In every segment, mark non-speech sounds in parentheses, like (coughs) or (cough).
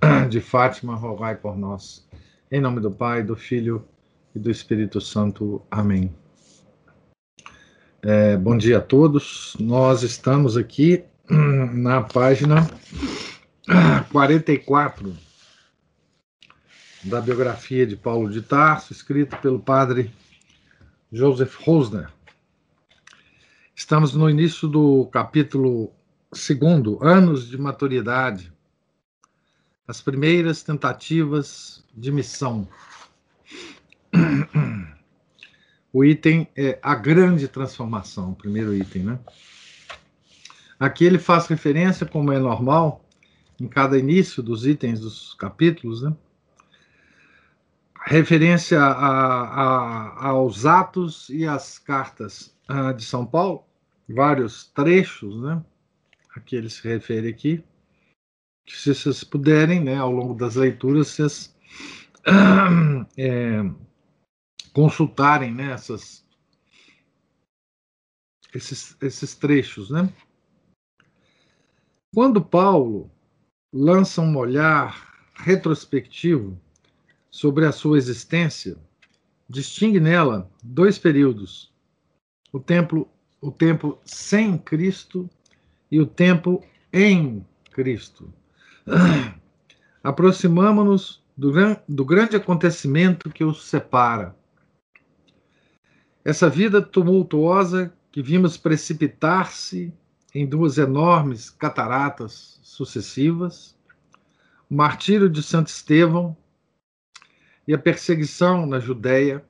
(coughs) de Fátima, rogai por nós. Em nome do Pai, do Filho e do Espírito Santo. Amém. É, bom dia a todos. Nós estamos aqui (coughs) na página (coughs) 44 da biografia de Paulo de Tarso, escrita pelo padre Joseph Rosner. Estamos no início do capítulo segundo, anos de maturidade as primeiras tentativas de missão. O item é a grande transformação, o primeiro item, né? Aqui ele faz referência, como é normal, em cada início dos itens dos capítulos, né? Referência a, a, aos atos e às cartas uh, de São Paulo, vários trechos, né? Aqui ele se refere aqui que se vocês puderem, né, ao longo das leituras, vocês (clears throat) é, consultarem né, essas, esses, esses trechos. Né? Quando Paulo lança um olhar retrospectivo sobre a sua existência, distingue nela dois períodos: o tempo, o tempo sem Cristo e o tempo em Cristo. Aproximamos-nos do, do grande acontecimento que os separa. Essa vida tumultuosa que vimos precipitar-se em duas enormes cataratas sucessivas, o martírio de Santo Estevão e a perseguição na Judéia,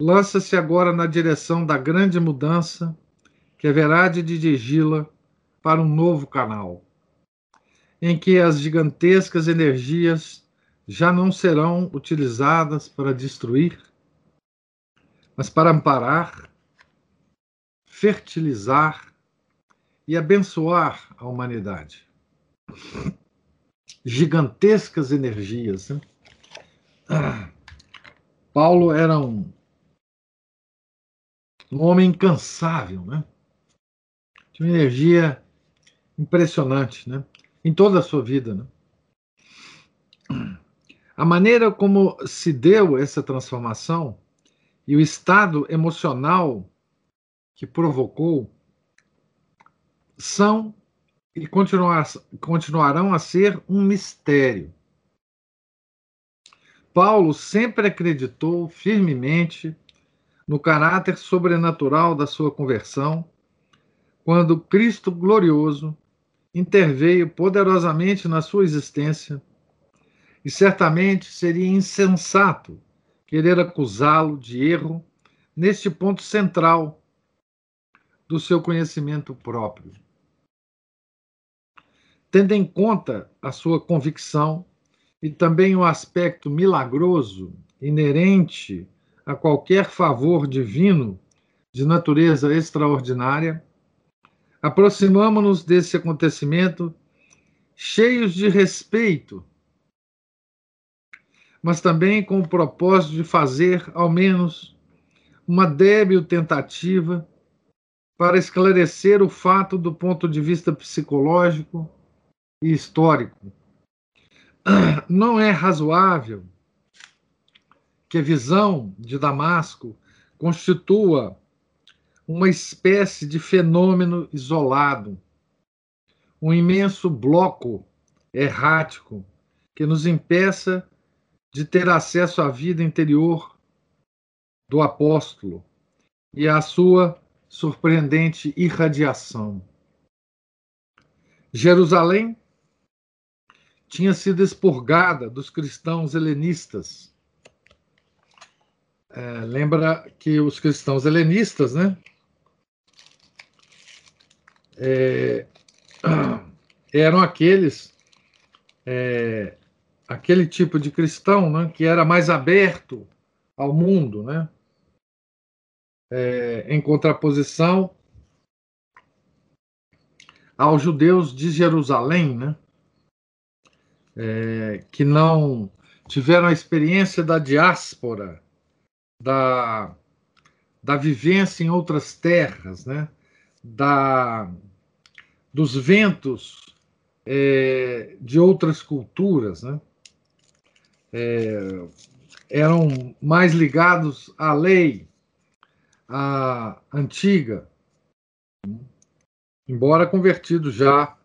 lança-se agora na direção da grande mudança que haverá de dirigi-la para um novo canal em que as gigantescas energias já não serão utilizadas para destruir, mas para amparar, fertilizar e abençoar a humanidade. Gigantescas energias. Né? Paulo era um, um homem incansável, né? Tinha uma energia impressionante, né? Em toda a sua vida. Né? A maneira como se deu essa transformação e o estado emocional que provocou são e continuar, continuarão a ser um mistério. Paulo sempre acreditou firmemente no caráter sobrenatural da sua conversão, quando Cristo glorioso interveio poderosamente na sua existência e certamente seria insensato querer acusá-lo de erro neste ponto central do seu conhecimento próprio. Tendo em conta a sua convicção e também o aspecto milagroso inerente a qualquer favor divino de natureza extraordinária, Aproximamos-nos desse acontecimento cheios de respeito, mas também com o propósito de fazer, ao menos, uma débil tentativa para esclarecer o fato do ponto de vista psicológico e histórico. Não é razoável que a visão de Damasco constitua uma espécie de fenômeno isolado, um imenso bloco errático que nos impeça de ter acesso à vida interior do apóstolo e à sua surpreendente irradiação. Jerusalém tinha sido expurgada dos cristãos helenistas. É, lembra que os cristãos helenistas, né, é, (clears throat) eram aqueles é, aquele tipo de cristão né, que era mais aberto ao mundo, né? É, em contraposição aos judeus de Jerusalém, né? É, que não tiveram a experiência da diáspora, da, da vivência em outras terras, né? Da, dos ventos é, de outras culturas. Né? É, eram mais ligados à lei à antiga, embora convertidos já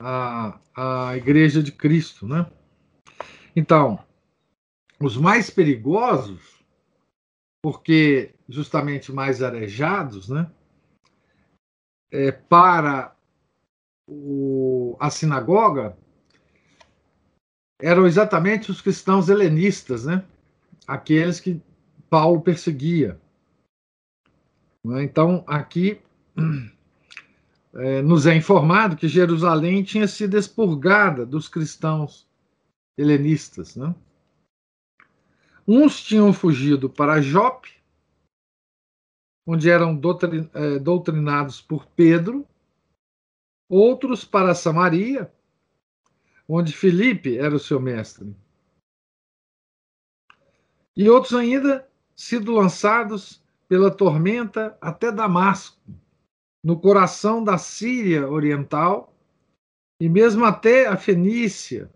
à, à Igreja de Cristo, né? Então, os mais perigosos, porque justamente mais arejados, né? É, para o, a sinagoga eram exatamente os cristãos helenistas, né? Aqueles que Paulo perseguia. Né? Então, aqui é, nos é informado que Jerusalém tinha sido expurgada dos cristãos helenistas. Né? Uns tinham fugido para Jope, onde eram é, doutrinados por Pedro, outros para Samaria, onde Filipe era o seu mestre. E outros ainda sido lançados pela tormenta até Damasco, no coração da Síria Oriental e mesmo até a Fenícia,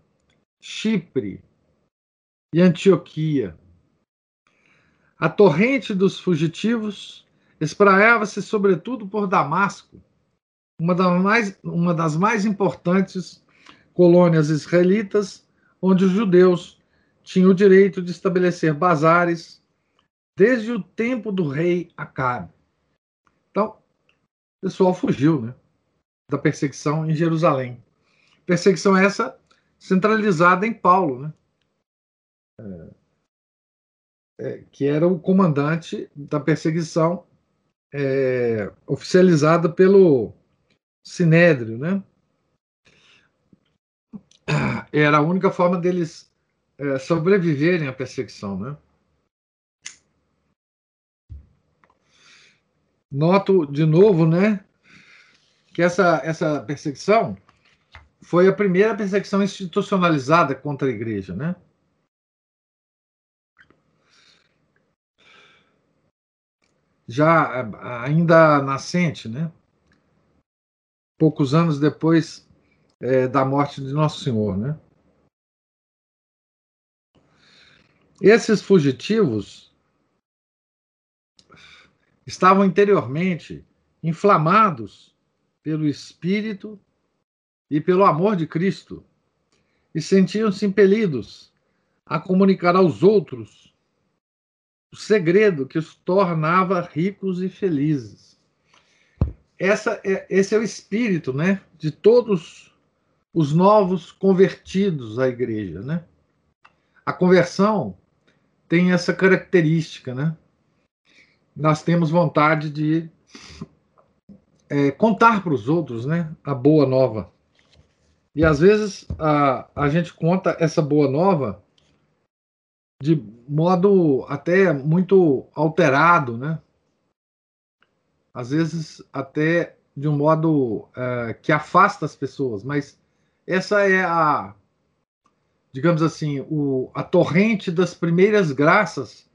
Chipre e Antioquia. A torrente dos fugitivos espraiava-se sobretudo por Damasco, uma das, mais, uma das mais importantes colônias israelitas, onde os judeus tinham o direito de estabelecer bazares desde o tempo do rei Acabe. Então, o pessoal fugiu né, da perseguição em Jerusalém. Perseguição essa centralizada em Paulo, né? É, é, que era o comandante da perseguição é, oficializada pelo Sinédrio, né? Era a única forma deles é, sobreviverem à perseguição, né? Noto de novo, né, que essa, essa perseguição foi a primeira perseguição institucionalizada contra a igreja, né? Já ainda nascente, né? Poucos anos depois é, da morte de Nosso Senhor, né? Esses fugitivos estavam interiormente inflamados pelo espírito e pelo amor de Cristo, e sentiam-se impelidos a comunicar aos outros o segredo que os tornava ricos e felizes. Essa é, esse é o espírito né, de todos os novos convertidos à igreja. Né? A conversão tem essa característica. Né? Nós temos vontade de é, contar para os outros né, a boa nova. E às vezes a, a gente conta essa boa nova de modo até muito alterado, né? Às vezes até de um modo é, que afasta as pessoas, mas essa é a, digamos assim, o, a torrente das primeiras graças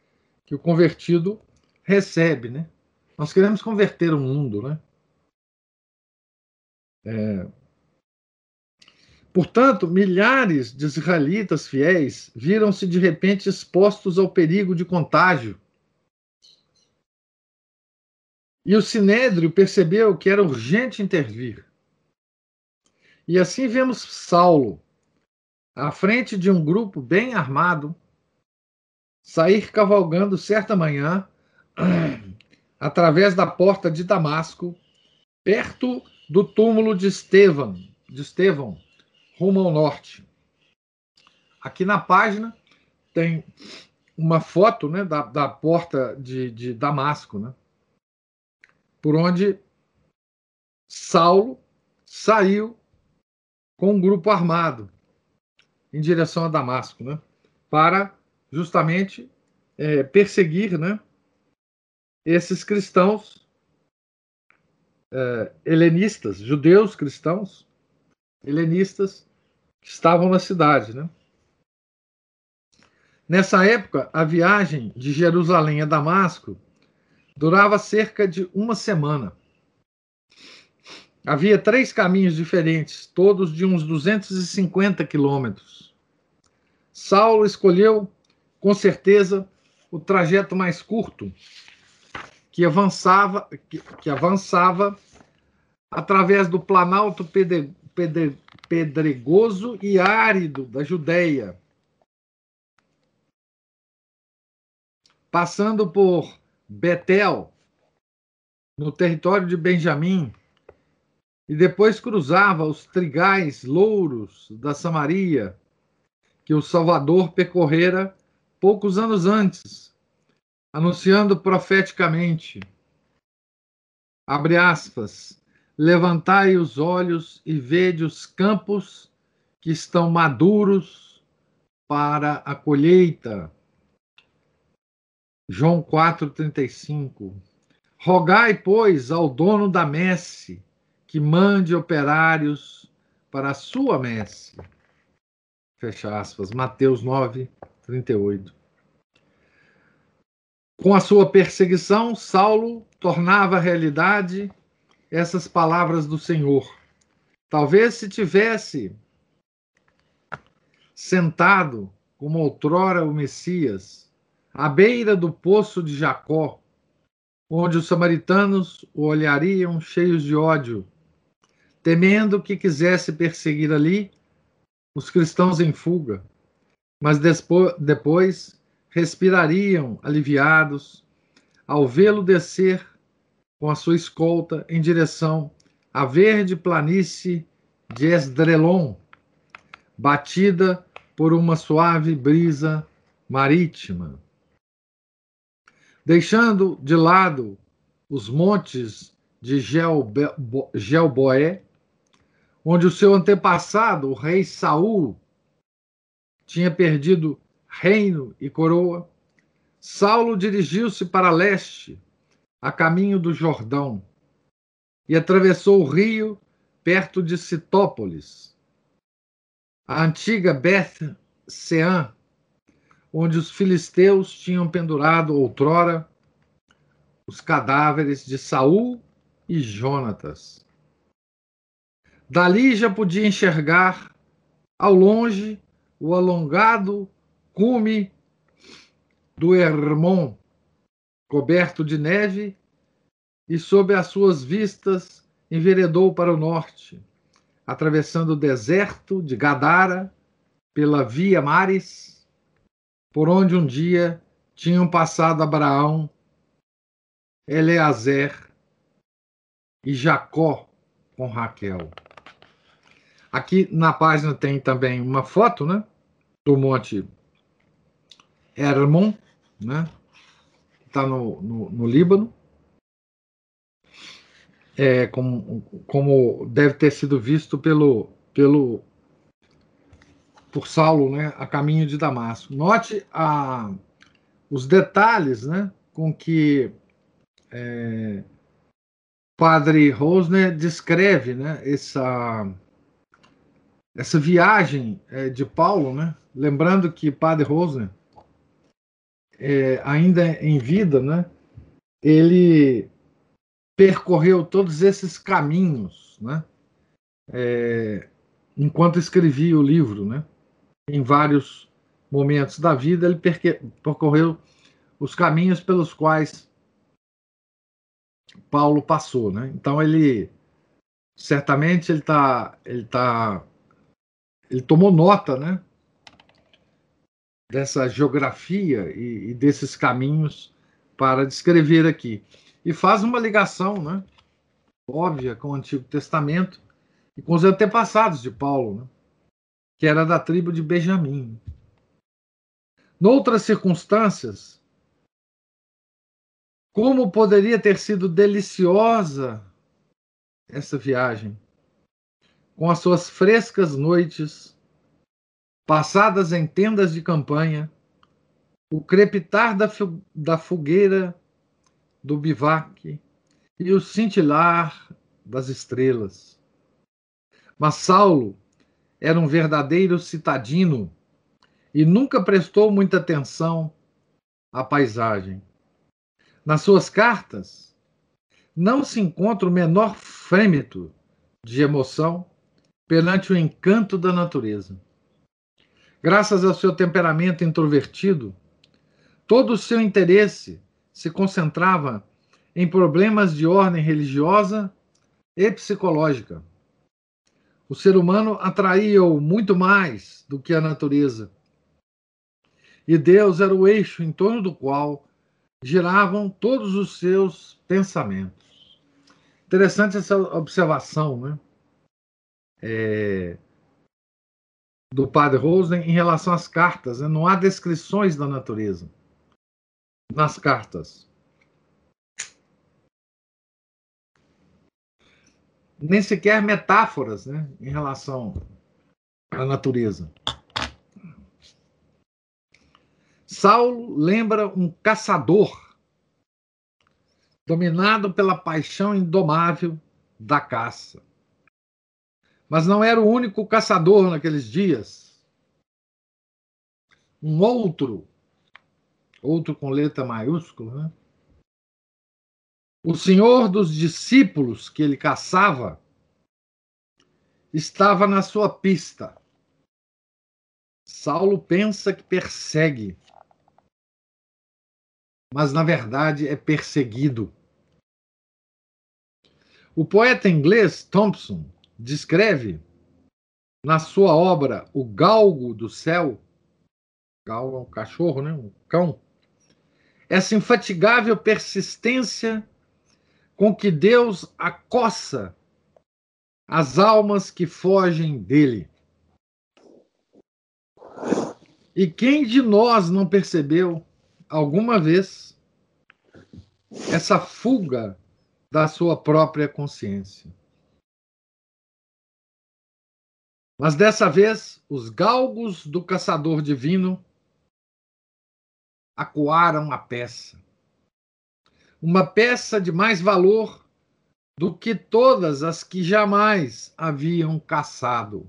que o convertido recebe, né? Nós queremos converter o mundo, né? É, Portanto, milhares de israelitas fiéis viram-se de repente expostos ao perigo de contágio. E o sinédrio percebeu que era urgente intervir. E assim vemos Saulo, à frente de um grupo bem armado, sair cavalgando certa manhã (clears throat) através da porta de Damasco, perto do túmulo de Estevão, de Estevão, rumo ao norte. Aqui na página tem uma foto né, da, da porta de, de Damasco, né, por onde Saulo saiu com um grupo armado em direção a Damasco, né? Para justamente é, perseguir, né? Esses cristãos é, helenistas, judeus cristãos helenistas que estavam na cidade, né? Nessa época, a viagem de Jerusalém a Damasco durava cerca de uma semana. Havia três caminhos diferentes, todos de uns 250 quilômetros. Saulo escolheu, com certeza, o trajeto mais curto, que avançava, que, que avançava através do planalto pedre, pedre, pedregoso e árido da Judéia, passando por Betel, no território de Benjamim, e depois cruzava os trigais louros da Samaria, que o Salvador percorrera poucos anos antes, anunciando profeticamente, abre aspas, levantai os olhos e vede os campos que estão maduros para a colheita. João 4,35. Rogai, pois, ao dono da messe que mande operários para a sua messe. Fecha aspas. Mateus 9, 38. Com a sua perseguição, Saulo tornava realidade essas palavras do Senhor. Talvez se tivesse sentado, como outrora o Messias, à beira do poço de Jacó, onde os samaritanos o olhariam cheios de ódio temendo que quisesse perseguir ali os cristãos em fuga, mas depois respirariam aliviados ao vê-lo descer com a sua escolta em direção à verde planície de Esdrelon, batida por uma suave brisa marítima. Deixando de lado os montes de Gelboé, onde o seu antepassado, o rei Saul, tinha perdido reino e coroa, Saulo dirigiu-se para leste, a caminho do Jordão, e atravessou o rio perto de Citópolis, a antiga Beth Sean, onde os filisteus tinham pendurado outrora os cadáveres de Saul e Jonatas. Dali já podia enxergar ao longe o alongado cume do Hermon, coberto de neve, e sob as suas vistas enveredou para o norte, atravessando o deserto de Gadara pela Via Maris, por onde um dia tinham passado Abraão, Eleazer e Jacó com Raquel. Aqui na página tem também uma foto, né? Do Monte Hermon, né? Está no, no, no, Líbano. É, como, como deve ter sido visto pelo, pelo por Saulo, né, a caminho de Damasco. Note a, os detalhes, né, com que é, Padre Rosner descreve, né, essa essa viagem é, de Paulo, né? Lembrando que Padre Rosner, é, ainda em vida, né? Ele percorreu todos esses caminhos, né? É, enquanto escrevia o livro, né? Em vários momentos da vida, ele percorreu os caminhos pelos quais Paulo passou, né? Então ele certamente ele está ele tá ele tomou nota, né? Dessa geografia e, e desses caminhos para descrever aqui. E faz uma ligação, né? Óbvia com o Antigo Testamento e com os antepassados de Paulo, né? que era da tribo de Benjamim. Noutras circunstâncias, como poderia ter sido deliciosa essa viagem? com as suas frescas noites, passadas em tendas de campanha, o crepitar da, da fogueira do bivac e o cintilar das estrelas. Mas Saulo era um verdadeiro citadino e nunca prestou muita atenção à paisagem. Nas suas cartas, não se encontra o menor frêmito de emoção perante o encanto da natureza. Graças ao seu temperamento introvertido, todo o seu interesse se concentrava em problemas de ordem religiosa e psicológica. O ser humano atraía-o muito mais do que a natureza. E Deus era o eixo em torno do qual giravam todos os seus pensamentos. Interessante essa observação, né? É, do padre Rosen em relação às cartas. Né? Não há descrições da natureza nas cartas. nem sequer metáforas né, em relação à natureza. Saulo lembra um caçador dominado pela paixão indomável da caça. Mas não era o único caçador naqueles dias. Um outro, outro com letra maiúscula, né? O senhor dos discípulos que ele caçava estava na sua pista. Saulo pensa que persegue, mas na verdade é perseguido. O poeta inglês Thompson descreve na sua obra O Galgo do Céu, galgo é um cachorro, né? um cão, essa infatigável persistência com que Deus acossa as almas que fogem dele. E quem de nós não percebeu alguma vez essa fuga da sua própria consciência? Mas dessa vez, os galgos do caçador divino acuaram a peça uma peça de mais valor do que todas as que jamais haviam caçado.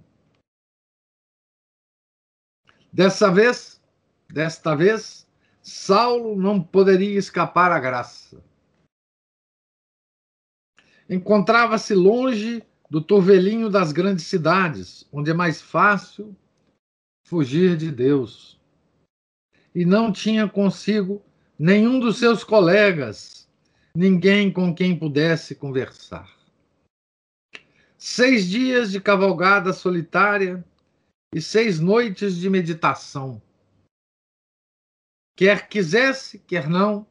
Dessa vez, desta vez, Saulo não poderia escapar à graça. Encontrava-se longe do turvelinho das grandes cidades, onde é mais fácil fugir de Deus. E não tinha consigo nenhum dos seus colegas ninguém com quem pudesse conversar. Seis dias de cavalgada solitária e seis noites de meditação. Quer quisesse, quer não,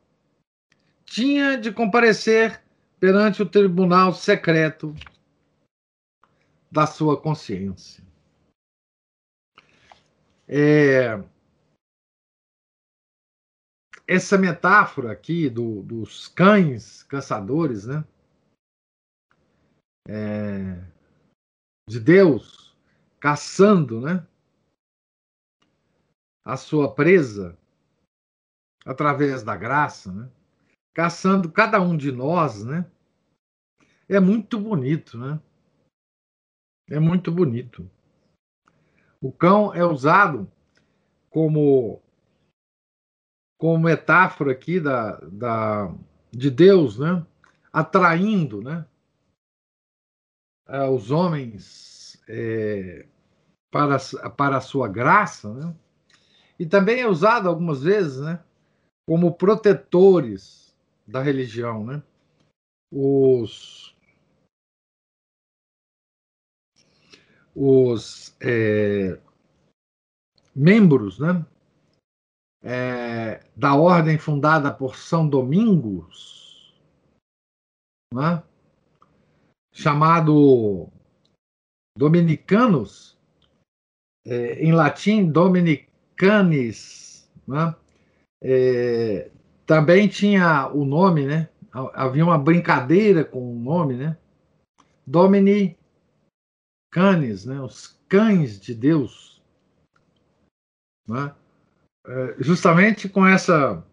tinha de comparecer perante o tribunal secreto da sua consciência. É, essa metáfora aqui do, dos cães caçadores, né? É, de Deus caçando, né? A sua presa através da graça, né? Caçando cada um de nós, né? É muito bonito, né? É muito bonito. O cão é usado como como metáfora aqui da, da, de Deus, né? atraindo né? os homens é, para, para a sua graça, né? e também é usado algumas vezes né? como protetores da religião. Né? Os, os é, membros né? é, da ordem fundada por São Domingos, né? chamado Dominicanos, é, em latim Dominicanis, né? é, também tinha o nome, né? havia uma brincadeira com o nome, né? Dominicanes, né? os cães de Deus. né? é, justamente com essa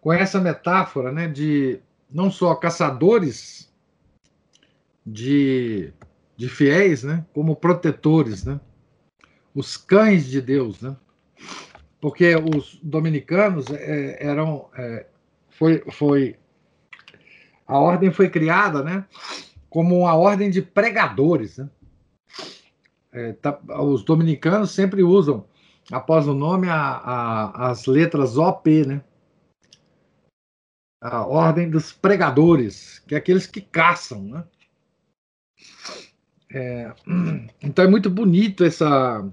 com essa metáfora né, de não só caçadores de, de fiéis, né, como protetores, né, os cães de Deus, né, porque os dominicanos é, eram é, foi, foi a ordem foi criada, né, como uma ordem de pregadores, né. É, tá, os dominicanos sempre usam após o nome a, a, as letras OP, né, a ordem dos pregadores, que é aqueles que caçam, né? É, (clears throat) então é muito bonito essa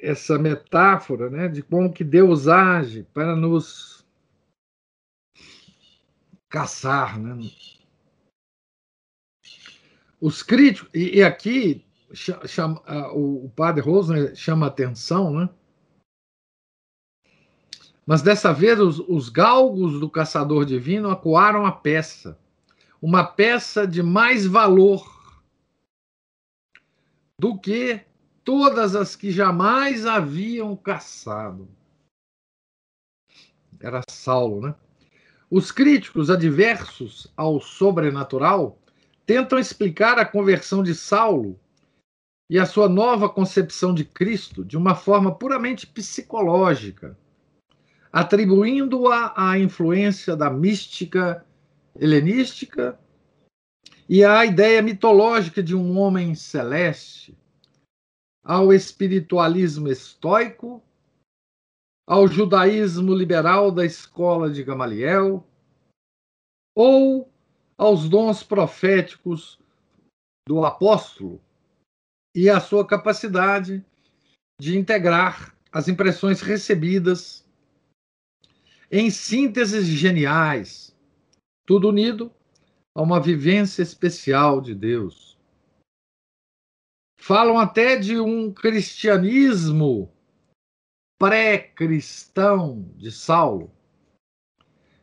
essa metáfora, né, de como que Deus age para nos caçar, né? Os críticos e, e aqui chama, o, o padre Rosner chama atenção, né? Mas dessa vez os, os galgos do caçador divino acuaram a peça, uma peça de mais valor do que todas as que jamais haviam caçado. Era Saulo, né? Os críticos adversos ao sobrenatural tentam explicar a conversão de Saulo e a sua nova concepção de Cristo de uma forma puramente psicológica atribuindo-a à influência da mística helenística e à ideia mitológica de um homem celeste, ao espiritualismo estoico, ao judaísmo liberal da escola de Gamaliel, ou aos dons proféticos do apóstolo e à sua capacidade de integrar as impressões recebidas em sínteses geniais, tudo unido a uma vivência especial de Deus. Falam até de um cristianismo pré-cristão de Saulo.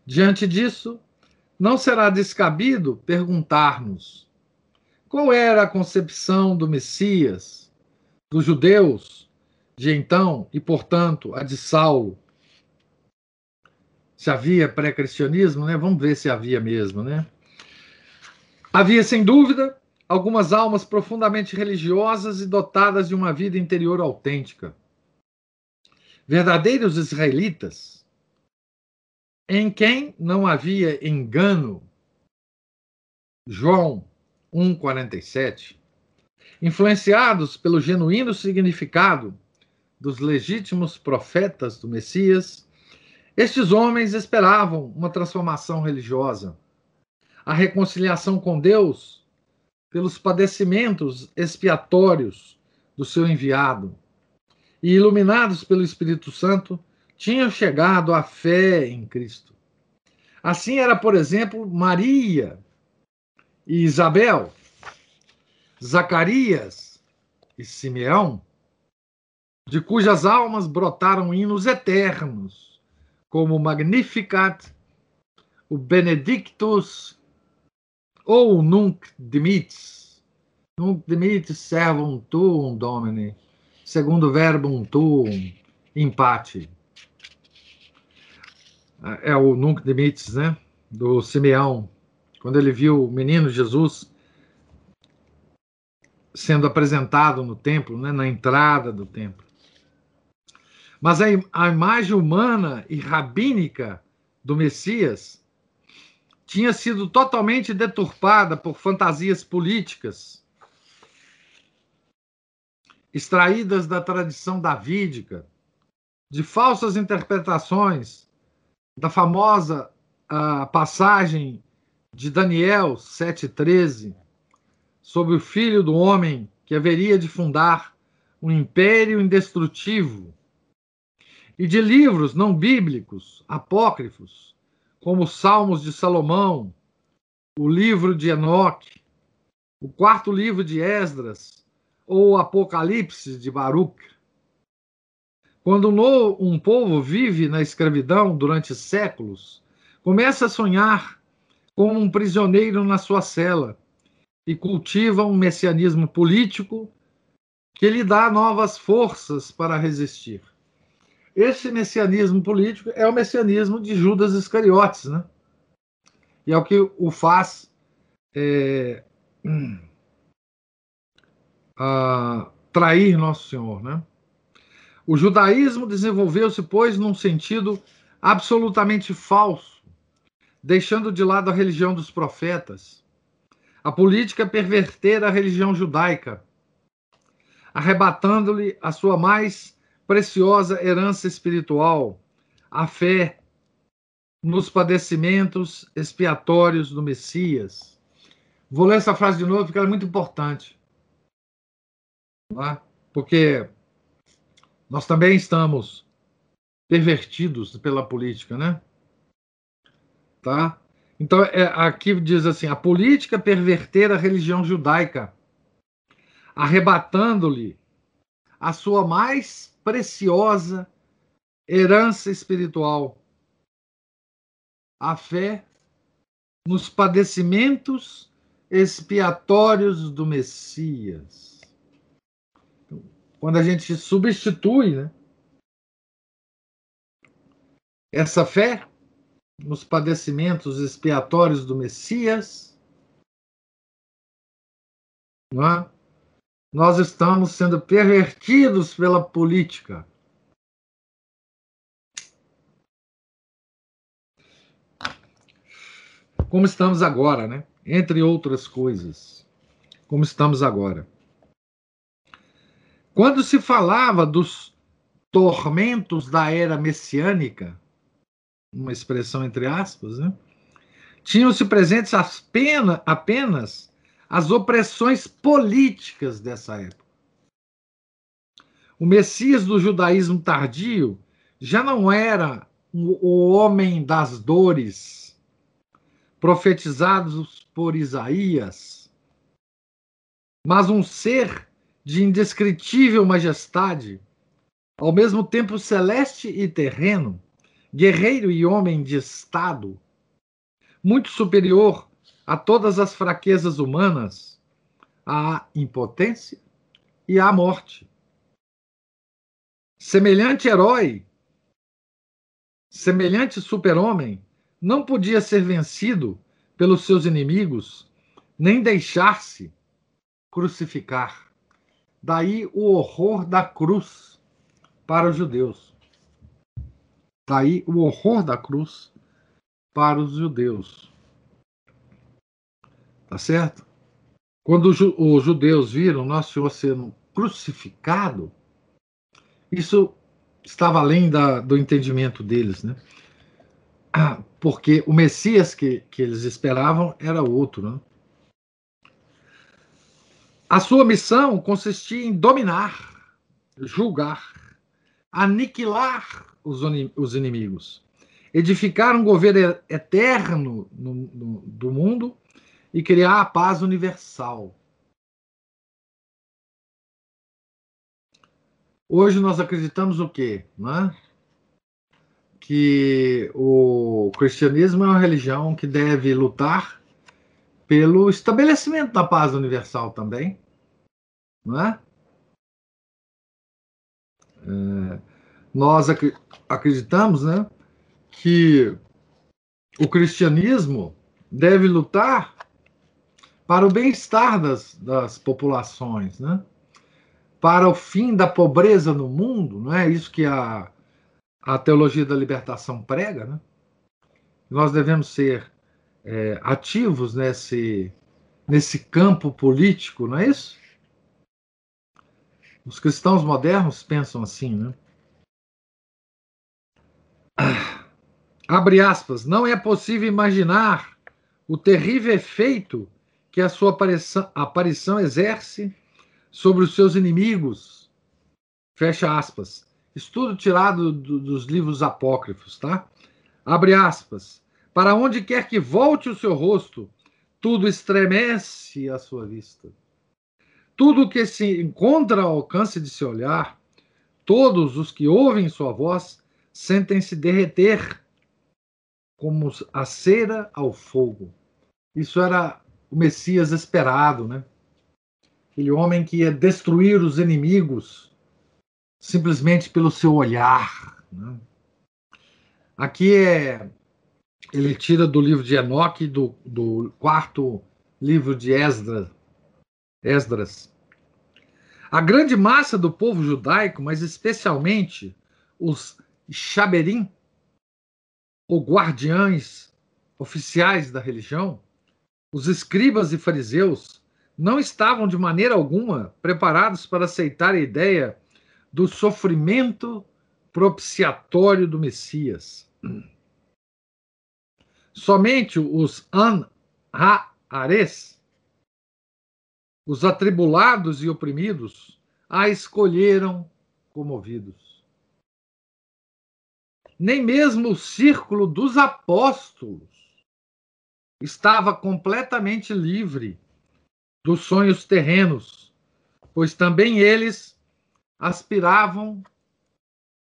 Diante disso, não será descabido perguntar-nos qual era a concepção do Messias, dos judeus de então e, portanto, a de Saulo, se havia pré-cristianismo, né? Vamos ver se havia mesmo, né? Havia, sem dúvida, algumas almas profundamente religiosas e dotadas de uma vida interior autêntica. Verdadeiros israelitas, em quem não havia engano. João 1,47. Influenciados pelo genuíno significado dos legítimos profetas do Messias estes homens esperavam uma transformação religiosa, a reconciliação com Deus pelos padecimentos expiatórios do seu enviado. E iluminados pelo Espírito Santo, tinham chegado à fé em Cristo. Assim era, por exemplo, Maria e Isabel, Zacarias e Simeão, de cujas almas brotaram hinos eternos como o Magnificat, o Benedictus ou o Nunc Dimittis. Nunc Dimittis servum tuum, Domine, segundo verbum tuum, empate. É o Nunc Dimittis, né? Do Simeão, quando ele viu o menino Jesus sendo apresentado no templo, né, na entrada do templo. Mas a, a imagem humana e rabínica do Messias tinha sido totalmente deturpada por fantasias políticas extraídas da tradição davídica, de falsas interpretações da famosa passagem de Daniel 7,13 sobre o filho do homem que haveria de fundar um império indestrutível e de livros não bíblicos, apócrifos, como os Salmos de Salomão, o livro de Enoque, o quarto livro de Esdras ou o Apocalipse de Baruch. Quando um povo vive na escravidão durante séculos, começa a sonhar como um prisioneiro na sua cela e cultiva um messianismo político que lhe dá novas forças para resistir. Esse messianismo político é o messianismo de Judas Iscariotes, né? E é o que o faz é, hum, trair Nosso Senhor, né? O judaísmo desenvolveu-se, pois, num sentido absolutamente falso, deixando de lado a religião dos profetas. A política perverter a religião judaica, arrebatando-lhe a sua mais preciosa herança espiritual, a fé nos padecimentos expiatórios do Messias. Vou ler essa frase de novo porque ela é muito importante. É? Porque nós também estamos pervertidos pela política, né? Tá? Então, é, aqui diz assim: a política perverter a religião judaica, arrebatando-lhe a sua mais preciosa herança espiritual, a fé nos padecimentos expiatórios do Messias quando a gente substitui né, essa fé nos padecimentos expiatórios do Messias, é? nós estamos sendo pervertidos pela política. Como estamos agora, né? Entre outras coisas. Como estamos agora. Quando se falava dos tormentos da era messiânica, uma expressão entre aspas, né? tinham-se presentes apenas, apenas as opressões políticas dessa época. O Messias do judaísmo tardio já não era o homem das dores profetizados por Isaías, mas um ser de indescritível majestade, ao mesmo tempo celeste e terreno, guerreiro e homem de estado, muito superior a todas as fraquezas humanas, à impotência e à morte. Semelhante herói, semelhante super-homem, não podia ser vencido pelos seus inimigos, nem deixar-se crucificar. Daí o horror da cruz para os judeus. Daí o horror da cruz para os judeus. Tá certo? Quando os judeus viram Nosso Senhor sendo crucificado, isso estava além da, do entendimento deles, né? Porque o Messias que, que eles esperavam era outro, né? A sua missão consistia em dominar, julgar, aniquilar os, os inimigos, edificar um governo eterno no, no, do mundo e criar a paz universal. Hoje nós acreditamos o quê? Né? Que o cristianismo é uma religião que deve lutar pelo estabelecimento da paz universal também, não é? é nós ac acreditamos, né, que o cristianismo deve lutar para o bem-estar das, das populações, né? para o fim da pobreza no mundo, não é isso que a, a teologia da libertação prega, né? Nós devemos ser é, ativos nesse, nesse campo político, não é isso? Os cristãos modernos pensam assim, né? Ah, abre aspas, não é possível imaginar o terrível efeito que a sua aparição, aparição exerce sobre os seus inimigos. Fecha aspas. Estudo tirado do, dos livros apócrifos, tá? Abre aspas. Para onde quer que volte o seu rosto, tudo estremece à sua vista. Tudo que se encontra ao alcance de seu olhar, todos os que ouvem sua voz, sentem-se derreter como a cera ao fogo. Isso era o Messias esperado, né? aquele homem que ia destruir os inimigos simplesmente pelo seu olhar. Né? Aqui é ele tira do livro de Enoque, do, do quarto livro de Esdras, Esdras. A grande massa do povo judaico, mas especialmente os Shaberim, ou guardiães oficiais da religião, os escribas e fariseus, não estavam de maneira alguma preparados para aceitar a ideia do sofrimento propiciatório do Messias. Somente os An-Ha-Ares, os atribulados e oprimidos, a escolheram comovidos. Nem mesmo o círculo dos apóstolos estava completamente livre dos sonhos terrenos, pois também eles aspiravam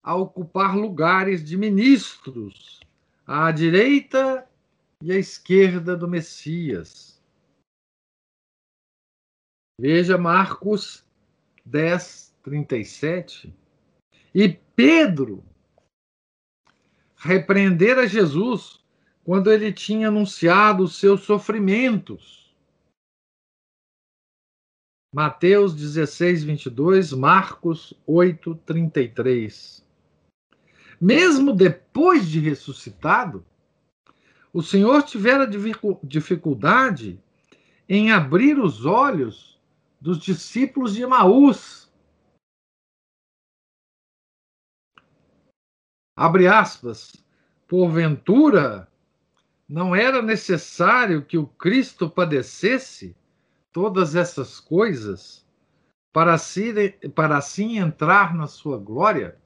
a ocupar lugares de ministros à direita e à esquerda do Messias. Veja Marcos 10, 37. E Pedro repreendera Jesus quando ele tinha anunciado os seus sofrimentos. Mateus 16, 22, Marcos 8, 33. Mesmo depois de ressuscitado, o Senhor tivera dificuldade em abrir os olhos dos discípulos de Emaús. Abre aspas. Porventura, não era necessário que o Cristo padecesse todas essas coisas para para assim entrar na sua glória?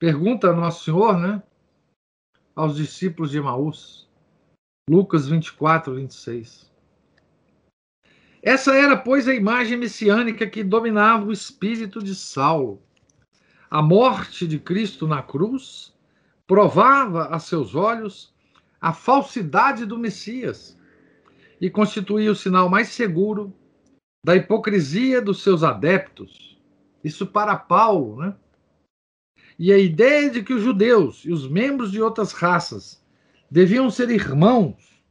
Pergunta Nosso Senhor, né? Aos discípulos de Emaús. Lucas 24, 26. Essa era, pois, a imagem messiânica que dominava o espírito de Saulo. A morte de Cristo na cruz provava a seus olhos a falsidade do Messias e constituía o sinal mais seguro da hipocrisia dos seus adeptos. Isso para Paulo, né? E a ideia de que os judeus e os membros de outras raças deviam ser irmãos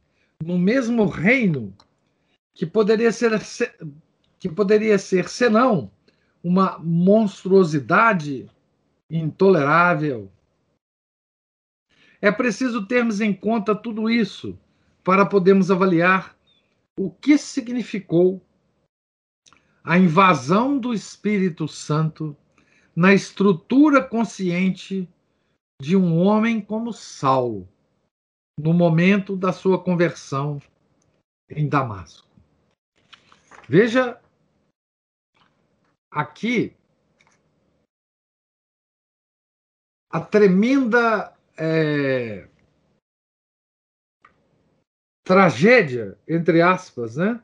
no mesmo reino que poderia ser que poderia ser senão uma monstruosidade intolerável. É preciso termos em conta tudo isso para podermos avaliar o que significou a invasão do Espírito Santo na estrutura consciente de um homem como Saulo, no momento da sua conversão em Damasco. Veja aqui a tremenda é, tragédia, entre aspas, né?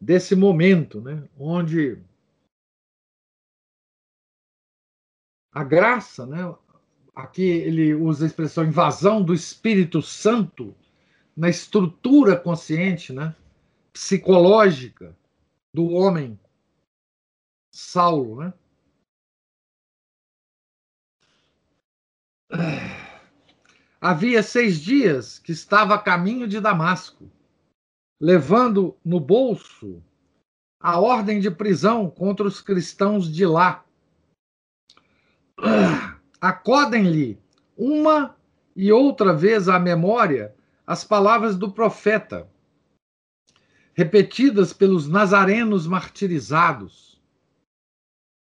Desse momento, né? Onde a graça, né? Aqui ele usa a expressão invasão do Espírito Santo na estrutura consciente, né? Psicológica do homem Saulo, né? Havia seis dias que estava a caminho de Damasco, levando no bolso a ordem de prisão contra os cristãos de lá acodem-lhe uma e outra vez à memória as palavras do profeta, repetidas pelos nazarenos martirizados,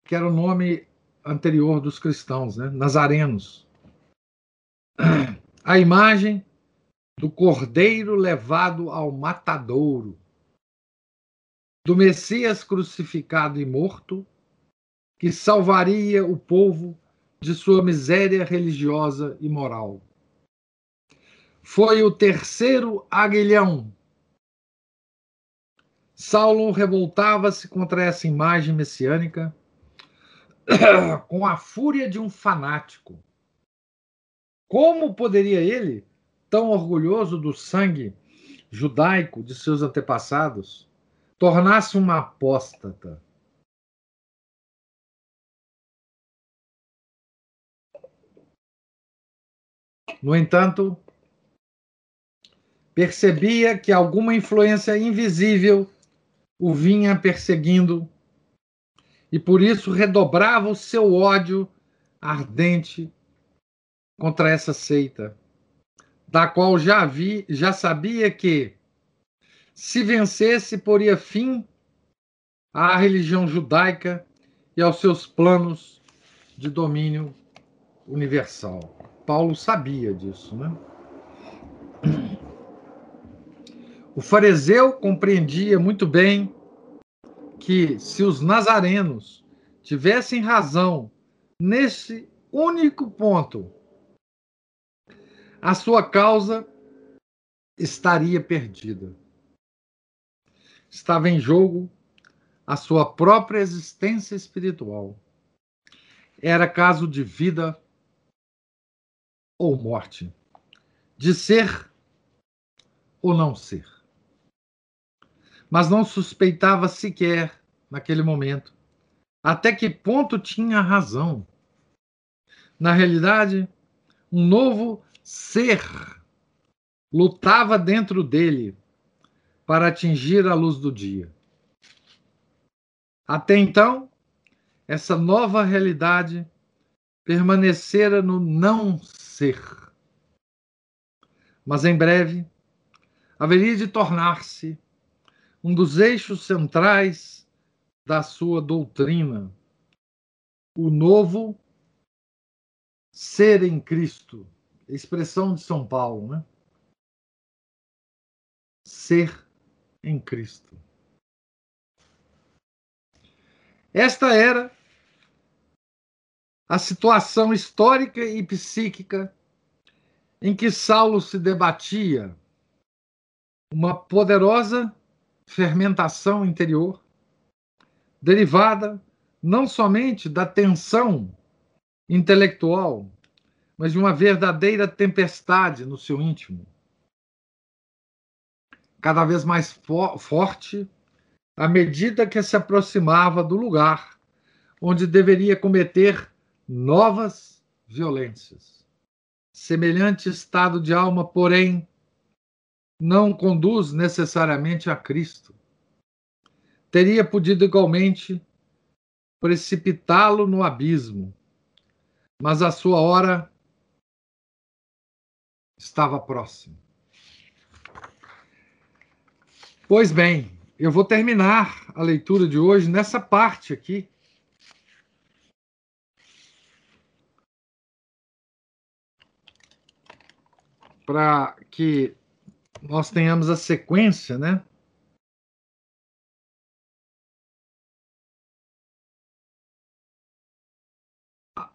que era o nome anterior dos cristãos, né? Nazarenos. A imagem do cordeiro levado ao matadouro, do Messias crucificado e morto, que salvaria o povo de sua miséria religiosa e moral. Foi o terceiro aguilhão. Saulo revoltava-se contra essa imagem messiânica (coughs) com a fúria de um fanático. Como poderia ele, tão orgulhoso do sangue judaico de seus antepassados, tornasse uma apóstata. No entanto, percebia que alguma influência invisível o vinha perseguindo e por isso redobrava o seu ódio ardente contra essa seita, da qual já vi, já sabia que se vencesse poria fim à religião judaica e aos seus planos de domínio universal. Paulo sabia disso, né? O fariseu compreendia muito bem que se os nazarenos tivessem razão nesse único ponto, a sua causa estaria perdida. Estava em jogo a sua própria existência espiritual. Era caso de vida ou morte, de ser ou não ser. Mas não suspeitava sequer, naquele momento, até que ponto tinha razão. Na realidade, um novo ser lutava dentro dele para atingir a luz do dia. Até então, essa nova realidade permanecera no não ser. Mas em breve haveria de tornar-se um dos eixos centrais da sua doutrina, o novo ser em Cristo, expressão de São Paulo, né? Ser em Cristo. Esta era a situação histórica e psíquica em que Saulo se debatia uma poderosa fermentação interior derivada não somente da tensão intelectual, mas de uma verdadeira tempestade no seu íntimo. Cada vez mais fo forte à medida que se aproximava do lugar onde deveria cometer novas violências. Semelhante estado de alma, porém, não conduz necessariamente a Cristo. Teria podido igualmente precipitá-lo no abismo, mas a sua hora estava próxima. Pois bem, eu vou terminar a leitura de hoje nessa parte aqui para que nós tenhamos a sequência, né?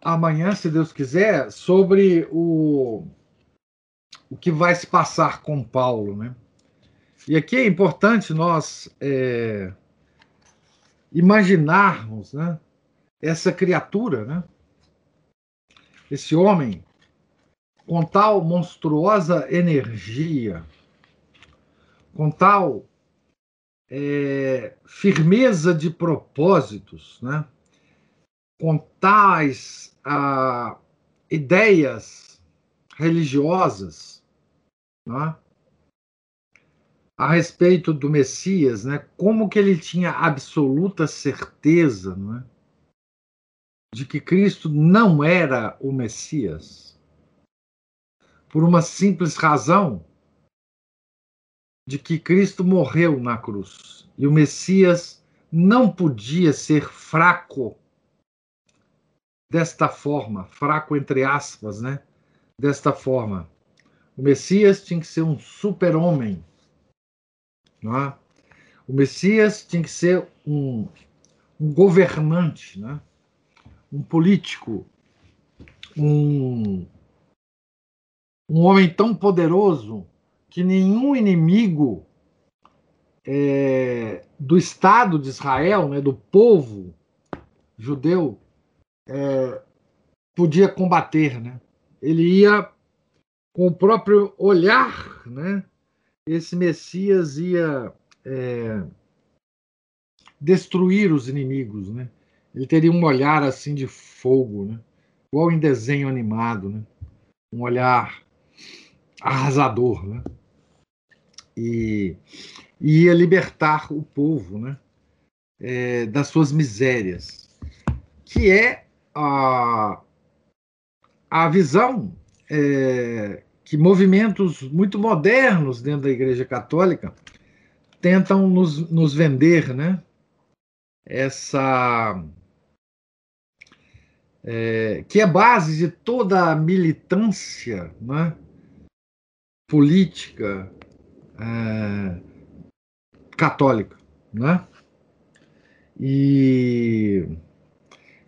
Amanhã, se Deus quiser, sobre o, o que vai se passar com Paulo, né? E aqui é importante nós é, imaginarmos, né? Essa criatura, né? Esse homem com tal monstruosa energia, com tal é, firmeza de propósitos, né? com tais ah, ideias religiosas né? a respeito do Messias, né? como que ele tinha absoluta certeza não é? de que Cristo não era o Messias por uma simples razão de que Cristo morreu na cruz e o Messias não podia ser fraco desta forma, fraco entre aspas, né? Desta forma. O Messias tinha que ser um super-homem, não é? O Messias tinha que ser um, um governante, né? um político, um, um homem tão poderoso que nenhum inimigo é, do Estado de Israel, né, do povo judeu, é, podia combater. Né? Ele ia, com o próprio olhar, né, esse Messias ia é, destruir os inimigos, né? Ele teria um olhar assim de fogo, né? Igual em desenho animado, né? Um olhar arrasador, né? E, e ia libertar o povo, né? É, das suas misérias, que é a, a visão é, que movimentos muito modernos dentro da Igreja Católica tentam nos, nos vender, né? Essa é, que é base de toda a militância, né? Política é, católica, né? E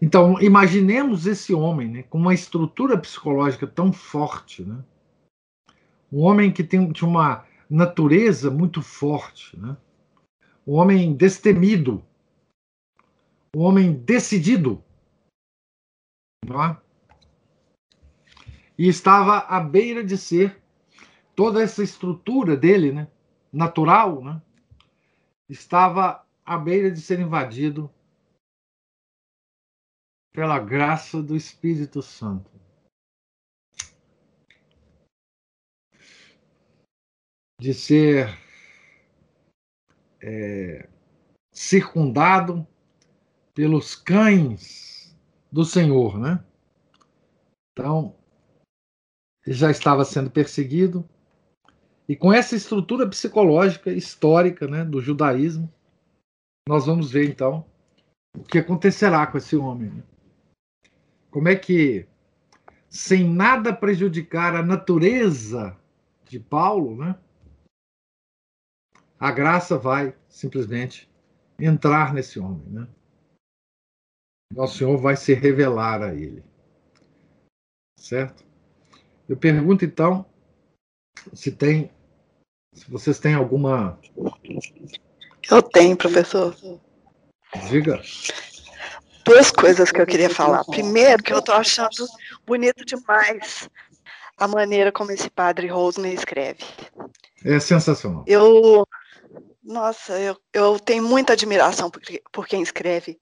então imaginemos esse homem, né, com uma estrutura psicológica tão forte, né? Um homem que tem tinha uma natureza muito forte, né? Um homem destemido, um homem decidido, não é? E estava à beira de ser toda essa estrutura dele, né, natural, né, estava à beira de ser invadido pela graça do Espírito Santo. De ser é, circundado pelos cães do Senhor, né? Então, já estava sendo perseguido, e com essa estrutura psicológica histórica né, do judaísmo, nós vamos ver então o que acontecerá com esse homem. Né? Como é que, sem nada prejudicar a natureza de Paulo, né, a graça vai simplesmente entrar nesse homem. Né? Nosso Senhor vai se revelar a ele. Certo? Eu pergunto então se tem se vocês têm alguma. Eu tenho, professor. Diga. Duas coisas que eu queria falar. Primeiro, que eu estou achando bonito demais a maneira como esse padre Rosner escreve. É sensacional. Eu, nossa, eu, eu tenho muita admiração por, por quem escreve.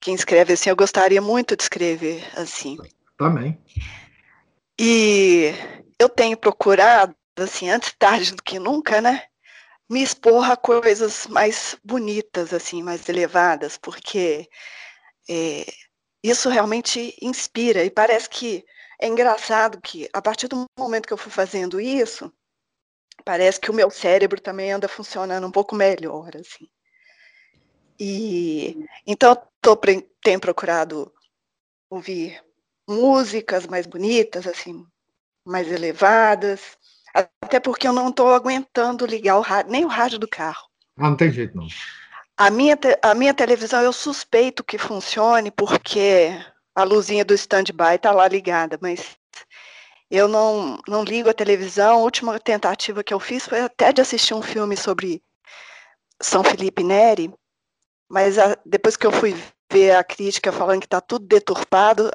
Quem escreve assim, eu gostaria muito de escrever assim. Também. E eu tenho procurado assim, antes tarde do que nunca, né? Me expor a coisas mais bonitas, assim, mais elevadas, porque é, isso realmente inspira e parece que é engraçado que a partir do momento que eu fui fazendo isso, parece que o meu cérebro também anda funcionando um pouco melhor, assim. E então tô, tenho procurado ouvir músicas mais bonitas, assim, mais elevadas, até porque eu não estou aguentando ligar o rádio, nem o rádio do carro. Ah, não tem jeito, não. A minha, a minha televisão eu suspeito que funcione porque a luzinha do stand-by está lá ligada, mas eu não, não ligo a televisão. A última tentativa que eu fiz foi até de assistir um filme sobre São Felipe Neri, mas a, depois que eu fui ver a crítica falando que está tudo deturpado,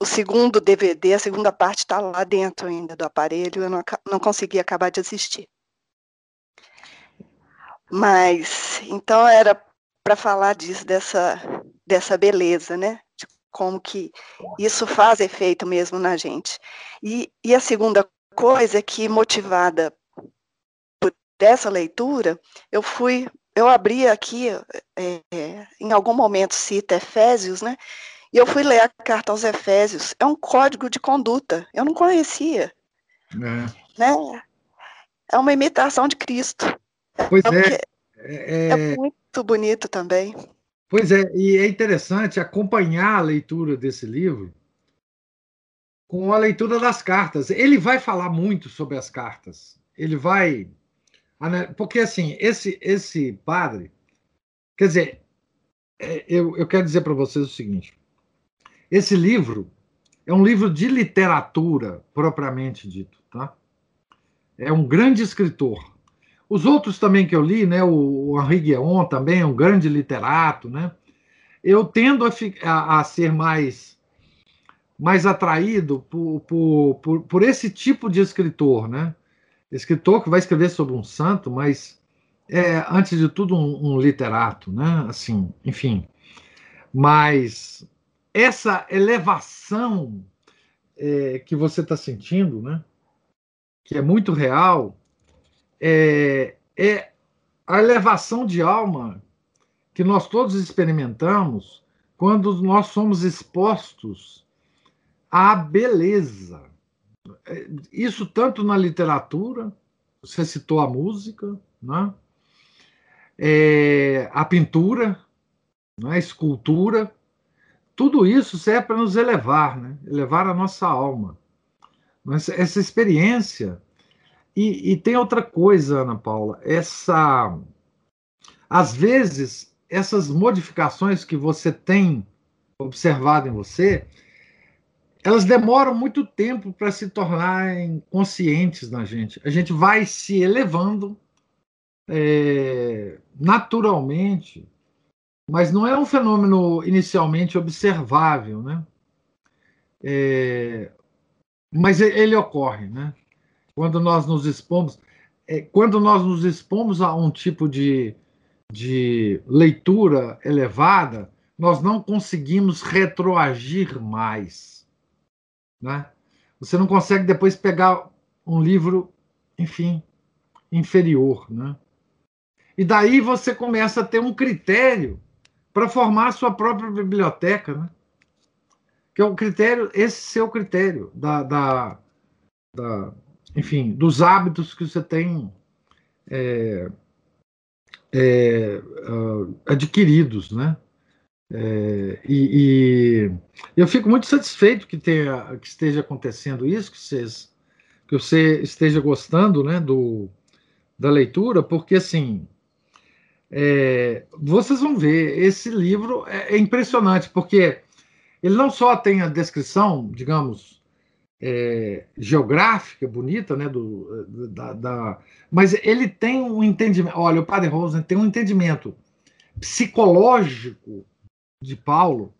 o segundo DVD, a segunda parte está lá dentro ainda do aparelho, eu não, não consegui acabar de assistir. Mas, então era para falar disso, dessa, dessa beleza, né? De como que isso faz efeito mesmo na gente. E, e a segunda coisa é que, motivada por essa leitura, eu fui, eu abri aqui, é, é em algum momento cita Efésios, né? E eu fui ler a carta aos Efésios. É um código de conduta. Eu não conhecia. É, né? é uma imitação de Cristo. Pois é. É, é, é muito bonito também. Pois é, e é interessante acompanhar a leitura desse livro com a leitura das cartas. Ele vai falar muito sobre as cartas. Ele vai. Porque, assim, esse, esse padre. Quer dizer, é, eu, eu quero dizer para vocês o seguinte: esse livro é um livro de literatura, propriamente dito. Tá? É um grande escritor. Os outros também que eu li, né, o Henri Guéon também é um grande literato. Né? Eu tendo a, a, a ser mais, mais atraído por, por, por, por esse tipo de escritor. Né? Escritor que vai escrever sobre um santo, mas é, antes de tudo, um, um literato, né? Assim, enfim. Mas essa elevação é, que você está sentindo, né? Que é muito real, é, é a elevação de alma que nós todos experimentamos quando nós somos expostos à beleza. É, isso tanto na literatura, você citou a música, né? É, a pintura, né? a escultura, tudo isso serve para nos elevar, né? elevar a nossa alma. Essa, essa experiência. E, e, tem outra coisa, Ana Paula, essa. Às vezes, essas modificações que você tem observado em você, elas demoram muito tempo para se tornarem conscientes na gente. A gente vai se elevando é, naturalmente, mas não é um fenômeno inicialmente observável, né? É, mas ele ocorre, né? Quando nós nos expomos, é, quando nós nos expomos a um tipo de, de leitura elevada, nós não conseguimos retroagir mais né? Você não consegue depois pegar um livro, enfim, inferior. Né? E daí você começa a ter um critério para formar a sua própria biblioteca, né? que é o critério, esse seu critério da, da, da enfim, dos hábitos que você tem é, é, uh, adquiridos, né? É, e, e, eu fico muito satisfeito que, tenha, que esteja acontecendo isso, que, vocês, que você esteja gostando né, do, da leitura, porque assim é, vocês vão ver, esse livro é, é, impressionante, porque ele não só tem a descrição, digamos, é, geográfica bonita, né, do, da, da, mas ele tem um entendimento. Olha, o Padre Rosen tem um entendimento psicológico de Paulo,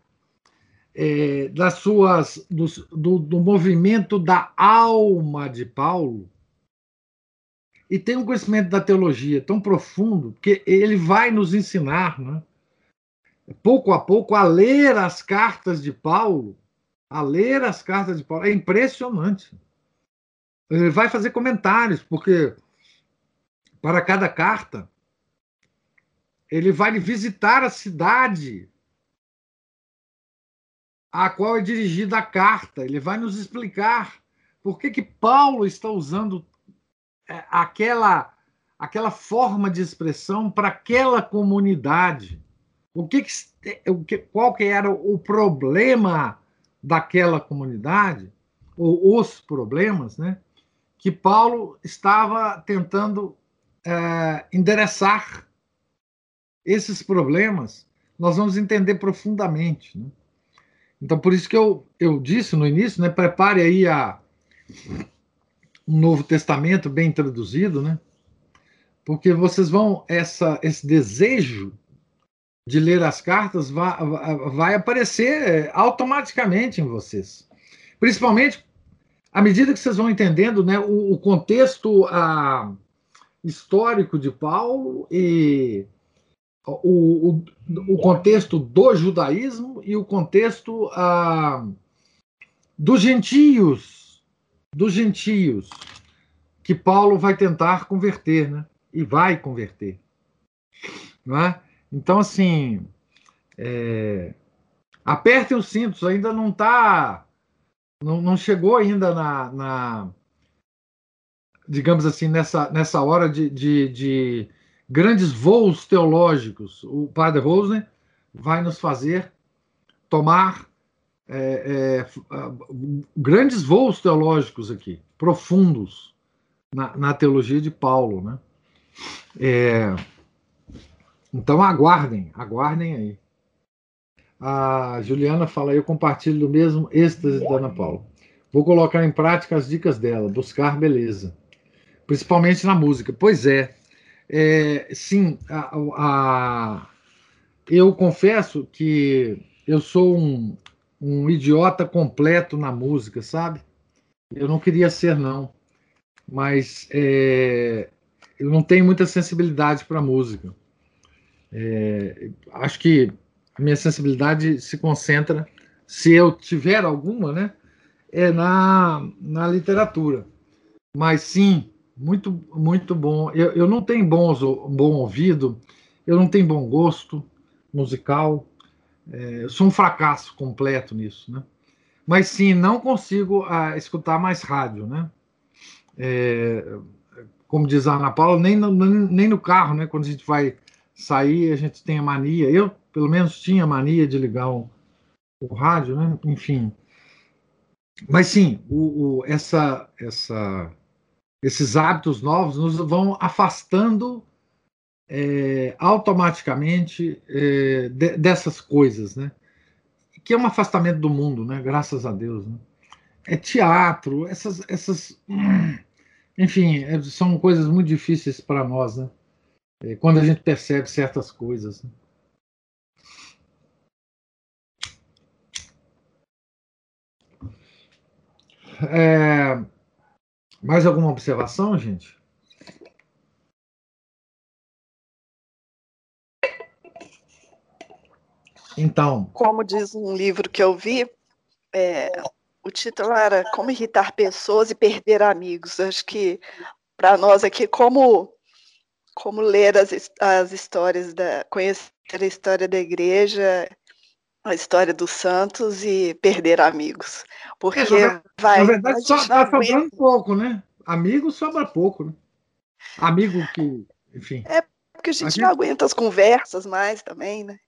é, das suas do, do, do, movimento da alma de Paulo e tem um conhecimento da teologia tão profundo que ele vai nos ensinar, né, pouco a pouco, a ler as cartas de Paulo, a ler as cartas de Paulo é impressionante. Ele vai fazer comentários porque para cada carta ele vai visitar a cidade a qual é dirigida a carta. Ele vai nos explicar por que, que Paulo está usando aquela, aquela forma de expressão para aquela comunidade. O que, que, qual que era o problema daquela comunidade, ou os problemas, né, que Paulo estava tentando é, endereçar. Esses problemas nós vamos entender profundamente. Né? Então, por isso que eu, eu disse no início, né, prepare aí a, um Novo Testamento bem traduzido, né? Porque vocês vão, essa, esse desejo de ler as cartas vai, vai aparecer é, automaticamente em vocês. Principalmente à medida que vocês vão entendendo né, o, o contexto a, histórico de Paulo e o, o, o contexto do judaísmo e o contexto ah, dos gentios, dos gentios, que Paulo vai tentar converter, né? E vai converter. Não é? Então, assim, é, apertem os cintos, ainda não está. Não, não chegou ainda na, na, digamos assim, nessa, nessa hora de, de, de grandes voos teológicos. O padre Rosner vai nos fazer tomar é, é, grandes voos teológicos aqui, profundos na, na teologia de Paulo, né? É, então aguardem, aguardem aí. A Juliana fala, eu compartilho do mesmo êxtase da Ana Paula. Vou colocar em prática as dicas dela, buscar beleza, principalmente na música. Pois é, é, sim, a, a, eu confesso que eu sou um, um idiota completo na música, sabe? Eu não queria ser, não. Mas é, eu não tenho muita sensibilidade para música. É, acho que a minha sensibilidade se concentra, se eu tiver alguma, né, é na, na literatura. Mas sim, muito, muito bom. Eu, eu não tenho bons, bom ouvido, eu não tenho bom gosto musical, é, eu sou um fracasso completo nisso, né? Mas sim, não consigo ah, escutar mais rádio, né? É, como diz a Ana Paula, nem no, nem no carro, né? Quando a gente vai sair, a gente tem a mania. Eu, pelo menos, tinha a mania de ligar o, o rádio, né? Enfim. Mas sim, o, o, essa, essa, esses hábitos novos nos vão afastando é, automaticamente é, de, dessas coisas, né? Que é um afastamento do mundo, né? Graças a Deus. Né? É teatro, essas, essas, (clears throat) enfim, é, são coisas muito difíceis para nós, né? É, quando a gente percebe certas coisas. Né? É, mais alguma observação, gente? Então. Como diz um livro que eu vi, é, o título era Como Irritar Pessoas e Perder Amigos. Acho que para nós aqui, como, como ler as, as histórias, da, conhecer a história da igreja, a história dos santos e perder amigos. Porque é, vai. Na verdade, só está sobrando pouco, né? Amigo sobra pouco, né? Amigo que, enfim. É porque a gente, a gente não aguenta as conversas mais também, né?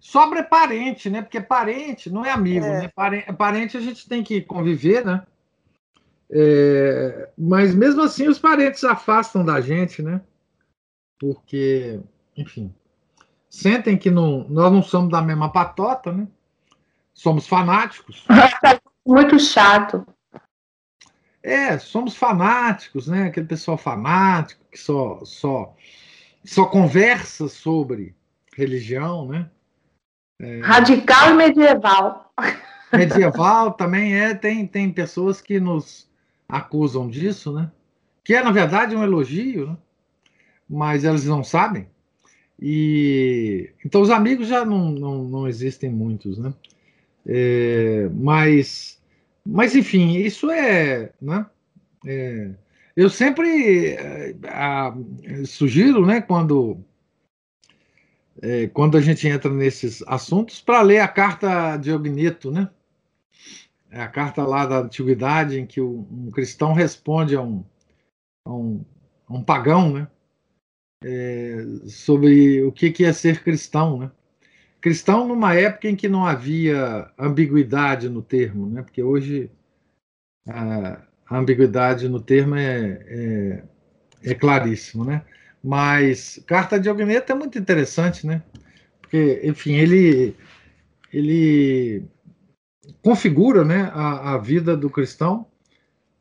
Sobra é parente, né? Porque parente não é amigo, é. né? Parente, parente a gente tem que conviver, né? É, mas mesmo assim os parentes afastam da gente, né? Porque, enfim, sentem que não, nós não somos da mesma patota, né? Somos fanáticos. (laughs) Muito chato. É, somos fanáticos, né? Aquele pessoal fanático que só, só, só conversa sobre religião, né? É... Radical e medieval. Medieval também é, tem, tem pessoas que nos acusam disso, né? Que é, na verdade, um elogio, né? mas elas não sabem. E então os amigos já não, não, não existem muitos, né? É, mas, mas enfim, isso é, né? É, eu sempre é, a, sugiro, né? Quando é, quando a gente entra nesses assuntos, para ler a carta de Ogneto, né? É a carta lá da antiguidade em que um cristão responde a um, a um, a um pagão, né? É, sobre o que, que é ser cristão, né? Cristão numa época em que não havia ambiguidade no termo, né? Porque hoje a, a ambiguidade no termo é, é, é claríssimo, né? Mas Carta de Ogneto é muito interessante, né? Porque, enfim, ele, ele configura né, a, a vida do cristão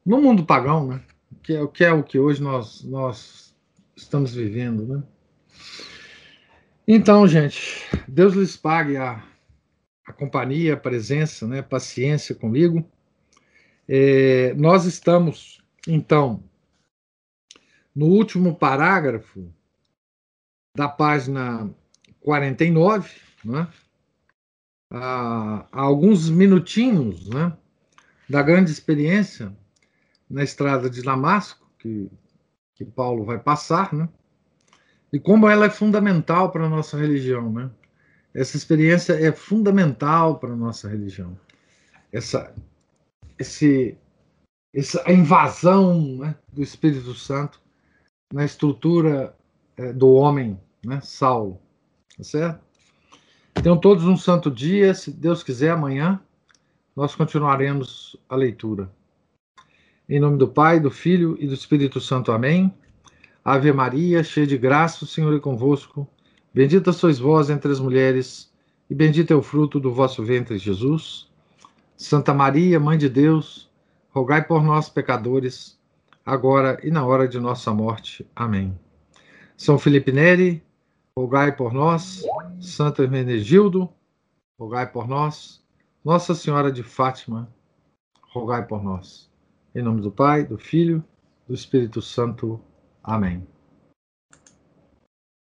no mundo pagão, né? Que é, que é o que hoje nós, nós estamos vivendo, né? Então, gente, Deus lhes pague a, a companhia, a presença, né, paciência comigo. É, nós estamos, então, no último parágrafo da página 49, né, há, alguns minutinhos né, da grande experiência na estrada de Damasco, que, que Paulo vai passar, né, e como ela é fundamental para a nossa religião. Né? Essa experiência é fundamental para a nossa religião. Essa, esse, essa invasão né, do Espírito Santo na estrutura é, do homem, né, Saulo. Tá certo? Tenham todos um santo dia. Se Deus quiser, amanhã nós continuaremos a leitura. Em nome do Pai, do Filho e do Espírito Santo. Amém. Ave Maria, cheia de graça, o Senhor é convosco. Bendita sois vós entre as mulheres, e bendito é o fruto do vosso ventre, Jesus. Santa Maria, Mãe de Deus, rogai por nós, pecadores agora e na hora de nossa morte. Amém. São Felipe Neri, rogai por nós. Santo Hermenegildo, rogai por nós. Nossa Senhora de Fátima, rogai por nós. Em nome do Pai, do Filho, do Espírito Santo. Amém.